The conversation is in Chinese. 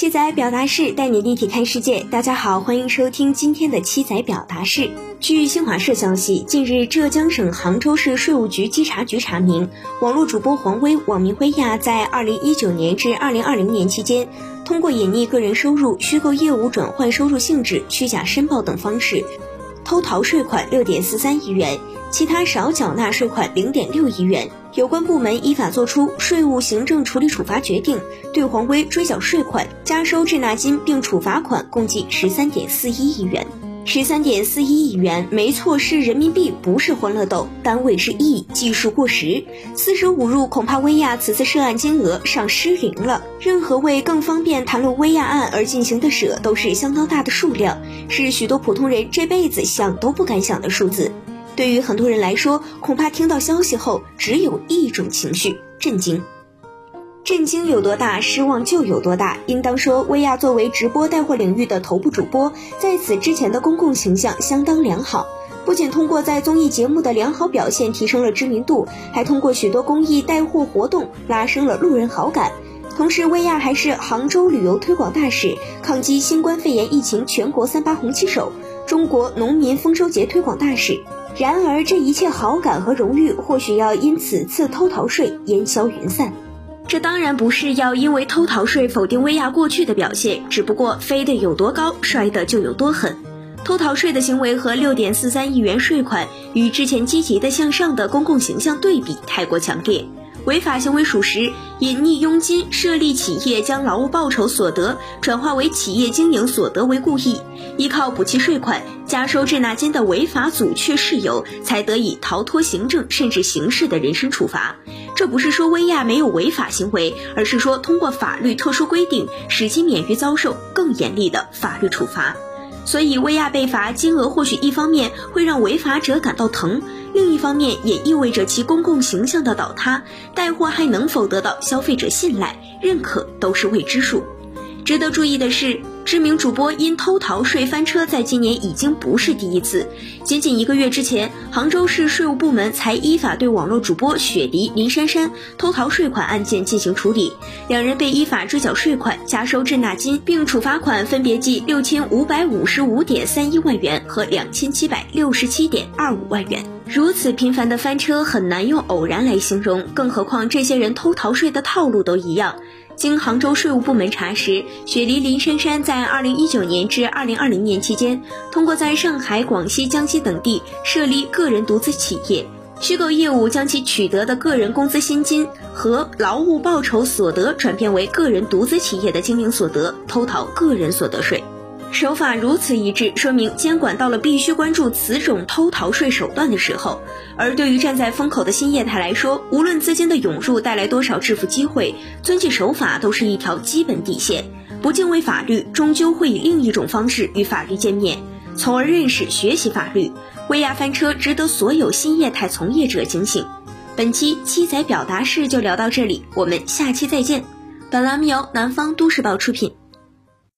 七仔表达式带你立体看世界，大家好，欢迎收听今天的七仔表达式。据新华社消息，近日浙江省杭州市税务局稽查局查明，网络主播黄威（网名辉亚）在二零一九年至二零二零年期间，通过隐匿个人收入、虚构业务转换收入性质、虚假申报等方式，偷逃税款六点四三亿元，其他少缴纳税款零点六亿元。有关部门依法作出税务行政处理处罚决定，对黄威追缴税款、加收滞纳金并处罚款共计十三点四一亿元。十三点四一亿元，没错是人民币，不是欢乐豆，单位是亿，计数过时。四舍五入，恐怕薇娅此次涉案金额上失灵了。任何为更方便谈论薇娅案而进行的舍，都是相当大的数量，是许多普通人这辈子想都不敢想的数字。对于很多人来说，恐怕听到消息后只有一种情绪：震惊。震惊有多大，失望就有多大。应当说，薇娅作为直播带货领域的头部主播，在此之前的公共形象相当良好，不仅通过在综艺节目的良好表现提升了知名度，还通过许多公益带货活动拉升了路人好感。同时，薇娅还是杭州旅游推广大使、抗击新冠肺炎疫情全国三八红旗手、中国农民丰收节推广大使。然而，这一切好感和荣誉，或许要因此次偷逃税烟消云散。这当然不是要因为偷逃税否定威亚过去的表现，只不过飞得有多高，摔得就有多狠。偷逃税的行为和六点四三亿元税款与之前积极的向上的公共形象对比太过强烈。违法行为属实，隐匿佣金、设立企业将劳务报酬所得转化为企业经营所得为故意，依靠补齐税款、加收滞纳金的违法阻却事由，才得以逃脱行政甚至刑事的人身处罚。这不是说薇娅没有违法行为，而是说通过法律特殊规定，使其免于遭受更严厉的法律处罚。所以，薇娅被罚金额或许一方面会让违法者感到疼。另方面，也意味着其公共形象的倒塌，带货还能否得到消费者信赖、认可，都是未知数。值得注意的是。知名主播因偷逃税翻车，在今年已经不是第一次。仅仅一个月之前，杭州市税务部门才依法对网络主播雪梨林珊珊偷逃税款案件进行处理，两人被依法追缴税款、加收滞纳金，并处罚款分别计六千五百五十五点三一万元和两千七百六十七点二五万元。如此频繁的翻车，很难用偶然来形容，更何况这些人偷逃税的套路都一样。经杭州税务部门查实，雪梨林珊珊在二零一九年至二零二零年期间，通过在上海、广西、江西等地设立个人独资企业，虚构业务将其取得的个人工资薪金和劳务报酬所得转变为个人独资企业的经营所得，偷逃个人所得税。手法如此一致，说明监管到了必须关注此种偷逃税手段的时候。而对于站在风口的新业态来说，无论资金的涌入带来多少致富机会，遵纪守法都是一条基本底线。不敬畏法律，终究会以另一种方式与法律见面，从而认识、学习法律。薇娅翻车，值得所有新业态从业者警醒。本期七仔表达式就聊到这里，我们下期再见。本栏目由南方都市报出品。